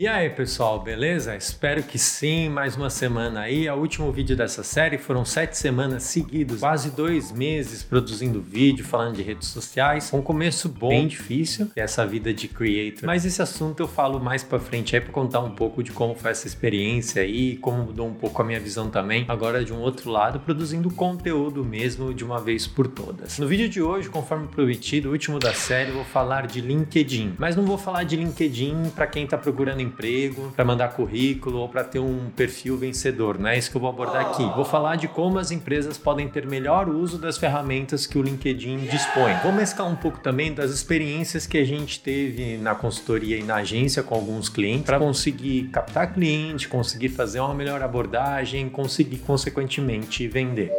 E aí, pessoal, beleza? Espero que sim. Mais uma semana aí. O último vídeo dessa série foram sete semanas seguidas, quase dois meses produzindo vídeo, falando de redes sociais. Um começo bom, bem difícil, essa vida de creator. Mas esse assunto eu falo mais pra frente aí pra contar um pouco de como foi essa experiência aí, como mudou um pouco a minha visão também. Agora, de um outro lado, produzindo conteúdo mesmo de uma vez por todas. No vídeo de hoje, conforme prometido, o último da série, eu vou falar de LinkedIn. Mas não vou falar de LinkedIn para quem tá procurando emprego, para mandar currículo ou para ter um perfil vencedor. Não é isso que eu vou abordar aqui. Vou falar de como as empresas podem ter melhor uso das ferramentas que o LinkedIn dispõe. Vou mesclar um pouco também das experiências que a gente teve na consultoria e na agência com alguns clientes para conseguir captar cliente, conseguir fazer uma melhor abordagem, conseguir consequentemente vender.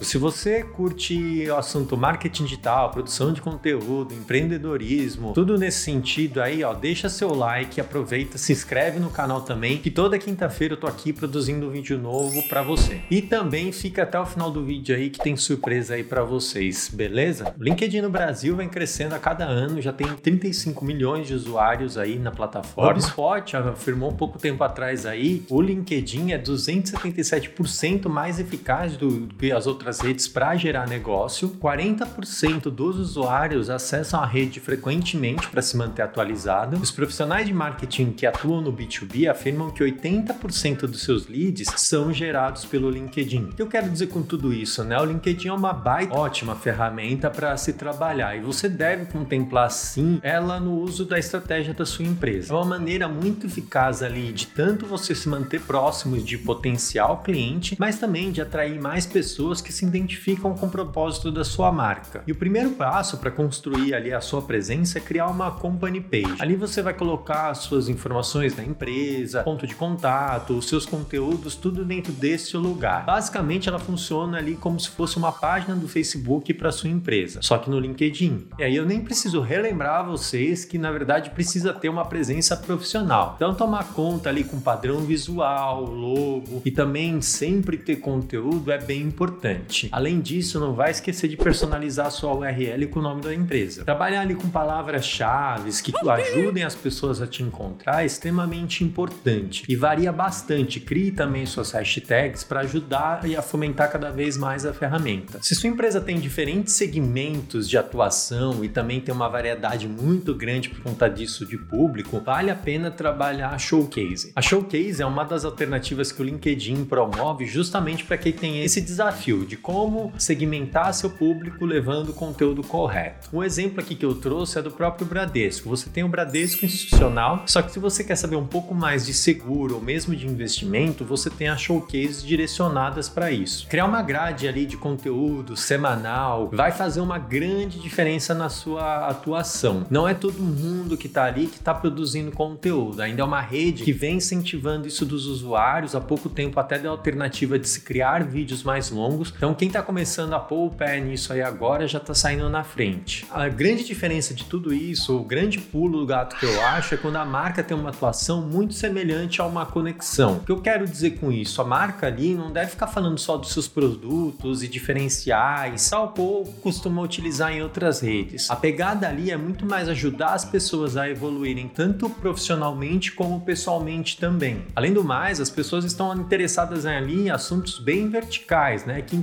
Se você curte o assunto marketing digital, produção de conteúdo, empreendedorismo, tudo nesse sentido aí, ó, deixa seu like, aproveita, se inscreve no canal também, que toda quinta-feira eu tô aqui produzindo um vídeo novo para você. E também fica até o final do vídeo aí que tem surpresa aí para vocês, beleza? O LinkedIn no Brasil vem crescendo a cada ano, já tem 35 milhões de usuários aí na plataforma. O HubSpot afirmou um pouco tempo atrás aí, o LinkedIn é 277% mais eficaz do que as outras redes para gerar negócio. 40% dos usuários acessam a rede frequentemente para se manter atualizado. Os profissionais de marketing que atuam no B2B afirmam que 80% dos seus leads são gerados pelo LinkedIn. O que eu quero dizer com tudo isso, né? O LinkedIn é uma baita ótima ferramenta para se trabalhar e você deve contemplar sim ela no uso da estratégia da sua empresa. É uma maneira muito eficaz ali de tanto você se manter próximo de potencial cliente, mas também de atrair mais pessoas que se identificam com o propósito da sua marca. E o primeiro passo para construir ali a sua presença é criar uma company page. Ali você vai colocar as suas informações da empresa, ponto de contato, os seus conteúdos, tudo dentro desse lugar. Basicamente, ela funciona ali como se fosse uma página do Facebook para sua empresa, só que no LinkedIn. E aí eu nem preciso relembrar vocês que na verdade precisa ter uma presença profissional. Então tomar conta ali com padrão visual, logo e também sempre ter conteúdo é bem importante. Além disso, não vai esquecer de personalizar a sua URL com o nome da empresa. Trabalhar ali com palavras-chave que ajudem as pessoas a te encontrar é extremamente importante e varia bastante. Crie também suas hashtags para ajudar e a fomentar cada vez mais a ferramenta. Se sua empresa tem diferentes segmentos de atuação e também tem uma variedade muito grande por conta disso de público, vale a pena trabalhar a Showcase. A Showcase é uma das alternativas que o LinkedIn promove justamente para quem tem esse desafio de como segmentar seu público levando o conteúdo correto. Um exemplo aqui que eu trouxe é do próprio Bradesco. Você tem o Bradesco institucional, só que se você quer saber um pouco mais de seguro ou mesmo de investimento, você tem as showcases direcionadas para isso. Criar uma grade ali de conteúdo semanal vai fazer uma grande diferença na sua atuação. Não é todo mundo que está ali que está produzindo conteúdo, ainda é uma rede que vem incentivando isso dos usuários. Há pouco tempo até deu a alternativa de se criar vídeos mais longos. Então quem está começando a pôr o pé nisso aí agora já está saindo na frente. A grande diferença de tudo isso, o grande pulo do gato que eu acho é quando a marca tem uma atuação muito semelhante a uma conexão. O que eu quero dizer com isso? A marca ali não deve ficar falando só dos seus produtos e diferenciais, tal qual costuma utilizar em outras redes. A pegada ali é muito mais ajudar as pessoas a evoluírem tanto profissionalmente como pessoalmente também. Além do mais, as pessoas estão interessadas ali em assuntos bem verticais, né, que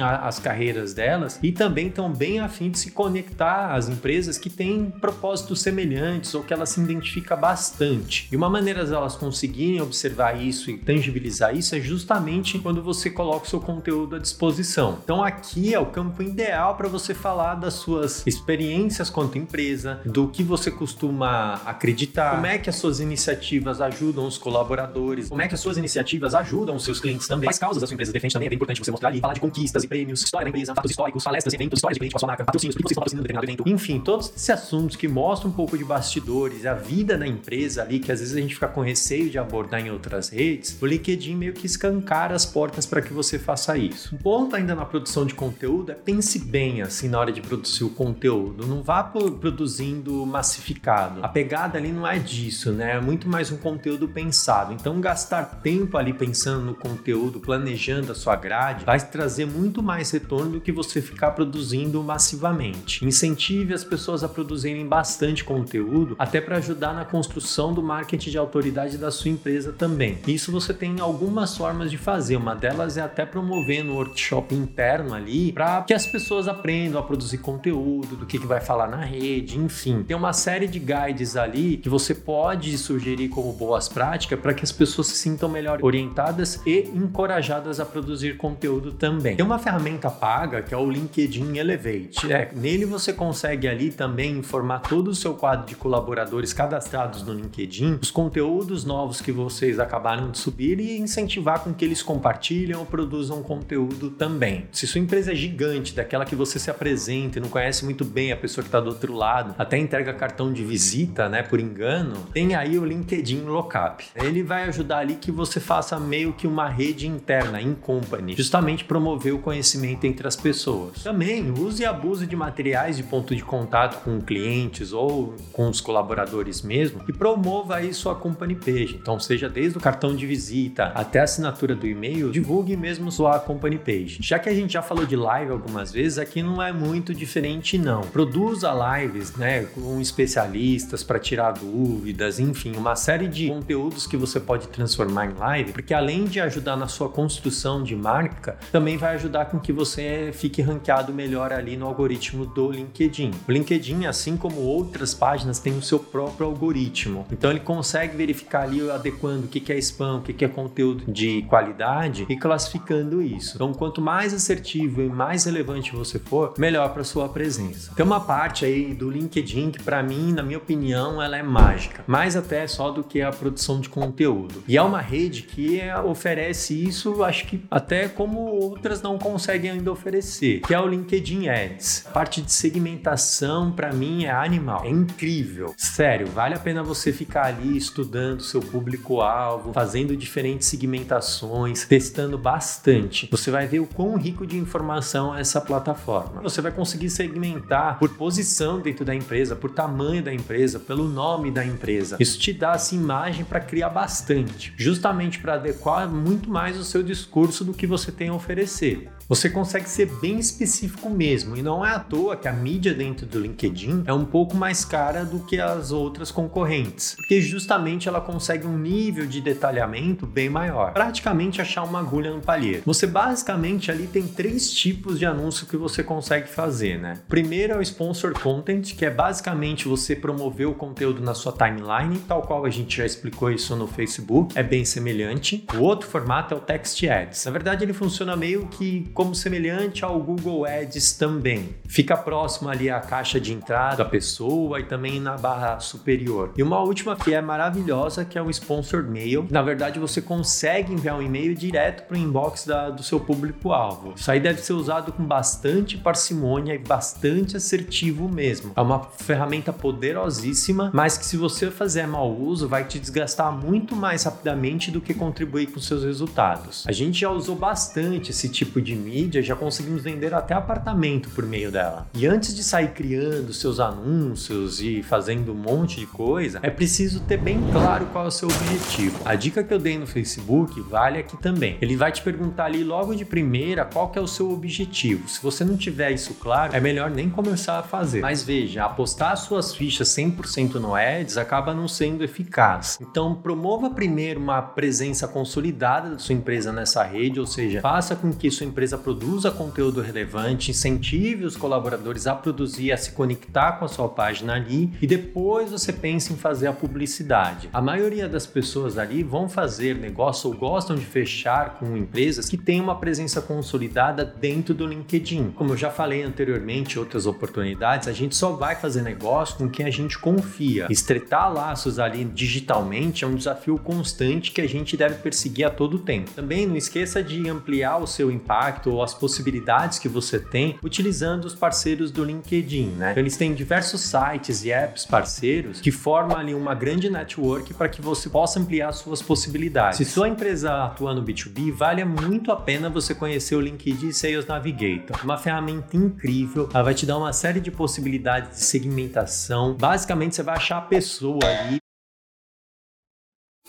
a, as carreiras delas e também estão bem afim de se conectar às empresas que têm propósitos semelhantes ou que elas se identificam bastante. E uma maneira de elas conseguirem observar isso e tangibilizar isso é justamente quando você coloca o seu conteúdo à disposição. Então aqui é o campo ideal para você falar das suas experiências quanto empresa, do que você costuma acreditar, como é que as suas iniciativas ajudam os colaboradores, como é que as suas iniciativas ajudam os seus clientes também, quais causas a sua empresa defende também é bem importante você mostrar ali, falar de conquistas e prêmios, história da empresa, fatos históricos, palestras, eventos, histórias de cliente com a sua marca, patrocínios, que vocês estão patrocinando determinado evento. Enfim, todos esses assuntos que mostram um pouco de bastidores, a vida da empresa ali, que às vezes a gente fica com receio de abordar em outras redes, o LinkedIn meio que escancara as portas para que você faça isso. Um ponto ainda na produção de conteúdo é pense bem assim na hora de produzir o conteúdo. Não vá produzindo massificado. A pegada ali não é disso, né? É muito mais um conteúdo pensado. Então, gastar tempo ali pensando no conteúdo, planejando a sua grade, vai trazer trazer muito mais retorno do que você ficar produzindo massivamente. Incentive as pessoas a produzirem bastante conteúdo, até para ajudar na construção do marketing de autoridade da sua empresa também. Isso você tem algumas formas de fazer. Uma delas é até promover no workshop interno ali para que as pessoas aprendam a produzir conteúdo, do que, que vai falar na rede, enfim. Tem uma série de guides ali que você pode sugerir como boas práticas para que as pessoas se sintam melhor orientadas e encorajadas a produzir conteúdo também. Tem uma ferramenta paga que é o LinkedIn Elevate. É, nele você consegue ali também informar todo o seu quadro de colaboradores cadastrados no LinkedIn, os conteúdos novos que vocês acabaram de subir e incentivar com que eles compartilhem ou produzam conteúdo também. Se sua empresa é gigante, daquela que você se apresenta e não conhece muito bem a pessoa que está do outro lado, até entrega cartão de visita, né, por engano, tem aí o LinkedIn Lockup. Ele vai ajudar ali que você faça meio que uma rede interna, in company, justamente promover o conhecimento entre as pessoas. Também use e abuse de materiais de ponto de contato com clientes ou com os colaboradores mesmo e promova aí sua company page. Então, seja desde o cartão de visita até a assinatura do e-mail, divulgue mesmo sua company page. Já que a gente já falou de live algumas vezes, aqui não é muito diferente não. Produza lives, né, com especialistas para tirar dúvidas, enfim, uma série de conteúdos que você pode transformar em live, porque além de ajudar na sua construção de marca, também vai ajudar com que você fique ranqueado melhor ali no algoritmo do LinkedIn. O LinkedIn, assim como outras páginas, tem o seu próprio algoritmo. Então ele consegue verificar ali adequando o que é spam, o que é conteúdo de qualidade e classificando isso. Então, quanto mais assertivo e mais relevante você for, melhor para sua presença. Tem uma parte aí do LinkedIn que para mim, na minha opinião, ela é mágica, mais até só do que a produção de conteúdo. E é uma rede que oferece isso, acho que até como outras não conseguem ainda oferecer, que é o LinkedIn Ads. A parte de segmentação para mim é animal, é incrível. Sério, vale a pena você ficar ali estudando seu público-alvo, fazendo diferentes segmentações, testando bastante. Você vai ver o quão rico de informação é essa plataforma. Você vai conseguir segmentar por posição dentro da empresa, por tamanho da empresa, pelo nome da empresa. Isso te dá essa imagem para criar bastante, justamente para adequar muito mais o seu discurso do que você tem a oferecer acontecer. Você consegue ser bem específico mesmo, e não é à toa que a mídia dentro do LinkedIn é um pouco mais cara do que as outras concorrentes, porque justamente ela consegue um nível de detalhamento bem maior. Praticamente achar uma agulha no palheiro. Você basicamente ali tem três tipos de anúncio que você consegue fazer, né? Primeiro é o sponsor content, que é basicamente você promover o conteúdo na sua timeline, tal qual a gente já explicou isso no Facebook, é bem semelhante. O outro formato é o text ads. Na verdade, ele funciona meio que como semelhante ao Google Ads também. Fica próximo ali à caixa de entrada da pessoa e também na barra superior. E uma última que é maravilhosa, que é o Sponsored Mail. Na verdade, você consegue enviar um e-mail direto para o inbox da, do seu público-alvo. Isso aí deve ser usado com bastante parcimônia e bastante assertivo mesmo. É uma ferramenta poderosíssima, mas que se você fazer mau uso, vai te desgastar muito mais rapidamente do que contribuir com seus resultados. A gente já usou bastante esse tipo de mídia, já conseguimos vender até apartamento por meio dela. E antes de sair criando seus anúncios e fazendo um monte de coisa, é preciso ter bem claro qual é o seu objetivo. A dica que eu dei no Facebook vale aqui também. Ele vai te perguntar ali logo de primeira qual que é o seu objetivo. Se você não tiver isso claro, é melhor nem começar a fazer. Mas veja, apostar suas fichas 100% no Ads acaba não sendo eficaz. Então, promova primeiro uma presença consolidada da sua empresa nessa rede, ou seja, faça com que sua empresa produza conteúdo relevante, incentive os colaboradores a produzir, a se conectar com a sua página ali e depois você pensa em fazer a publicidade. A maioria das pessoas ali vão fazer negócio ou gostam de fechar com empresas que têm uma presença consolidada dentro do LinkedIn. Como eu já falei anteriormente outras oportunidades, a gente só vai fazer negócio com quem a gente confia. Estreitar laços ali digitalmente é um desafio constante que a gente deve perseguir a todo tempo. Também não esqueça de ampliar o seu impacto ou as possibilidades que você tem utilizando os parceiros do LinkedIn, né? Então, eles têm diversos sites e apps parceiros que formam ali uma grande network para que você possa ampliar suas possibilidades. Se sua empresa atua no B2B, vale muito a pena você conhecer o LinkedIn Sales Navigator. Uma ferramenta incrível, ela vai te dar uma série de possibilidades de segmentação. Basicamente, você vai achar a pessoa ali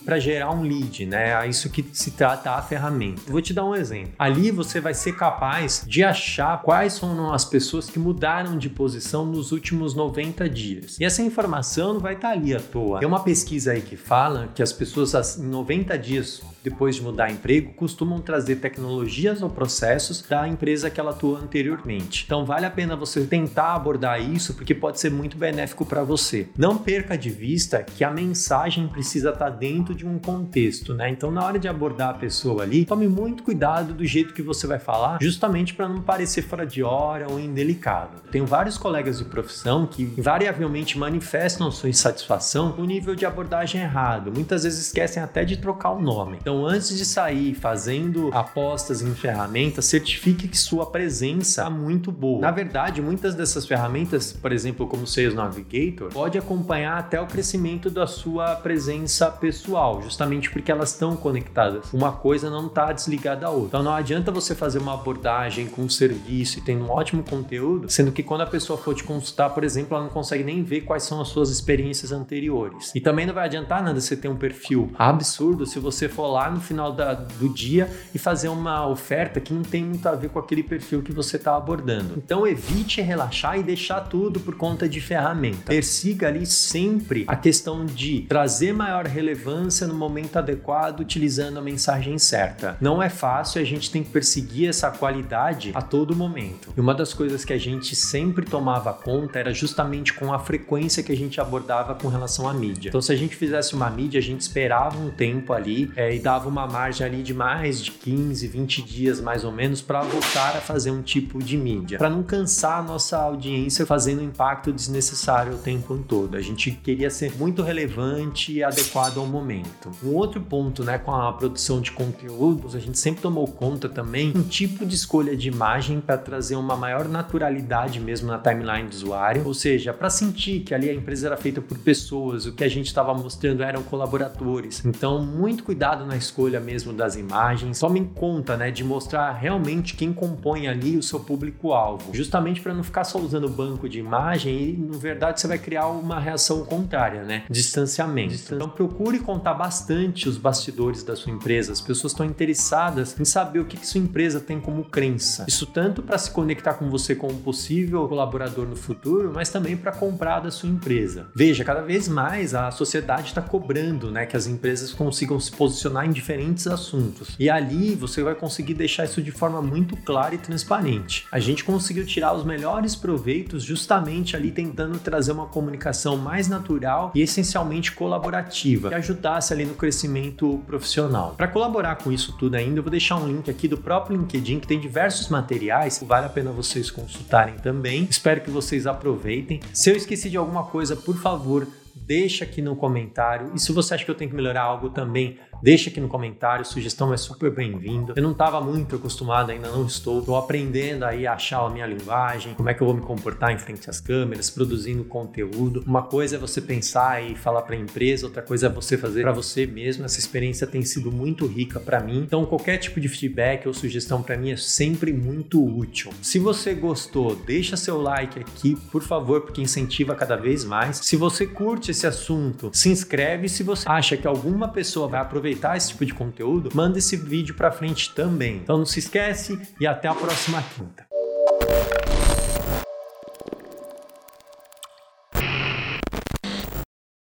para gerar um lead, né? É isso que se trata a ferramenta. vou te dar um exemplo. Ali você vai ser capaz de achar quais são as pessoas que mudaram de posição nos últimos 90 dias. E essa informação não vai estar ali à toa. Tem uma pesquisa aí que fala que as pessoas em 90 dias depois de mudar emprego, costumam trazer tecnologias ou processos da empresa que ela atua anteriormente. Então vale a pena você tentar abordar isso porque pode ser muito benéfico para você. Não perca de vista que a mensagem precisa estar tá dentro de um contexto, né? Então na hora de abordar a pessoa ali, tome muito cuidado do jeito que você vai falar, justamente para não parecer fora de hora ou indelicado. Tenho vários colegas de profissão que invariavelmente manifestam sua insatisfação com o nível de abordagem errado. Muitas vezes esquecem até de trocar o nome. Então, então, antes de sair fazendo apostas em ferramentas, certifique que sua presença é muito boa. Na verdade, muitas dessas ferramentas, por exemplo, como o Sales Navigator, pode acompanhar até o crescimento da sua presença pessoal, justamente porque elas estão conectadas. Uma coisa não está desligada da outra. Então, não adianta você fazer uma abordagem com um serviço e tendo um ótimo conteúdo, sendo que quando a pessoa for te consultar, por exemplo, ela não consegue nem ver quais são as suas experiências anteriores. E também não vai adiantar nada você ter um perfil absurdo se você for lá lá no final da, do dia e fazer uma oferta que não tem muito a ver com aquele perfil que você está abordando. Então evite relaxar e deixar tudo por conta de ferramenta. Persiga ali sempre a questão de trazer maior relevância no momento adequado utilizando a mensagem certa. Não é fácil, a gente tem que perseguir essa qualidade a todo momento. E uma das coisas que a gente sempre tomava conta era justamente com a frequência que a gente abordava com relação à mídia. Então se a gente fizesse uma mídia, a gente esperava um tempo ali é, e uma margem ali de mais de 15, 20 dias mais ou menos para voltar a fazer um tipo de mídia, para não cansar a nossa audiência fazendo impacto desnecessário o tempo todo. A gente queria ser muito relevante e adequado ao momento. Um outro ponto, né, com a produção de conteúdos, a gente sempre tomou conta também um tipo de escolha de imagem para trazer uma maior naturalidade mesmo na timeline do usuário, ou seja, para sentir que ali a empresa era feita por pessoas, o que a gente estava mostrando eram colaboradores. Então, muito cuidado na escolha mesmo das imagens. Tome em conta, né, de mostrar realmente quem compõe ali o seu público-alvo, justamente para não ficar só usando banco de imagem e, na verdade, você vai criar uma reação contrária, né? Distanciamento. Então, procure contar bastante os bastidores da sua empresa. As pessoas estão interessadas em saber o que, que sua empresa tem como crença. Isso tanto para se conectar com você como possível colaborador no futuro, mas também para comprar da sua empresa. Veja, cada vez mais a sociedade está cobrando, né, que as empresas consigam se posicionar em diferentes assuntos. E ali você vai conseguir deixar isso de forma muito clara e transparente. A gente conseguiu tirar os melhores proveitos justamente ali tentando trazer uma comunicação mais natural e essencialmente colaborativa, que ajudasse ali no crescimento profissional. Para colaborar com isso tudo ainda, eu vou deixar um link aqui do próprio LinkedIn que tem diversos materiais, vale a pena vocês consultarem também. Espero que vocês aproveitem. Se eu esqueci de alguma coisa, por favor, deixa aqui no comentário. E se você acha que eu tenho que melhorar algo também, deixa aqui no comentário. Sugestão é super bem-vinda. Eu não estava muito acostumado, ainda não estou. Estou aprendendo aí a achar a minha linguagem, como é que eu vou me comportar em frente às câmeras, produzindo conteúdo. Uma coisa é você pensar e falar para a empresa, outra coisa é você fazer para você mesmo. Essa experiência tem sido muito rica para mim. Então, qualquer tipo de feedback ou sugestão para mim é sempre muito útil. Se você gostou, deixa seu like aqui, por favor, porque incentiva cada vez mais. Se você curte esse assunto, se inscreve. Se você acha que alguma pessoa vai aproveitar esse tipo de conteúdo, manda esse vídeo para frente também. Então não se esquece e até a próxima quinta.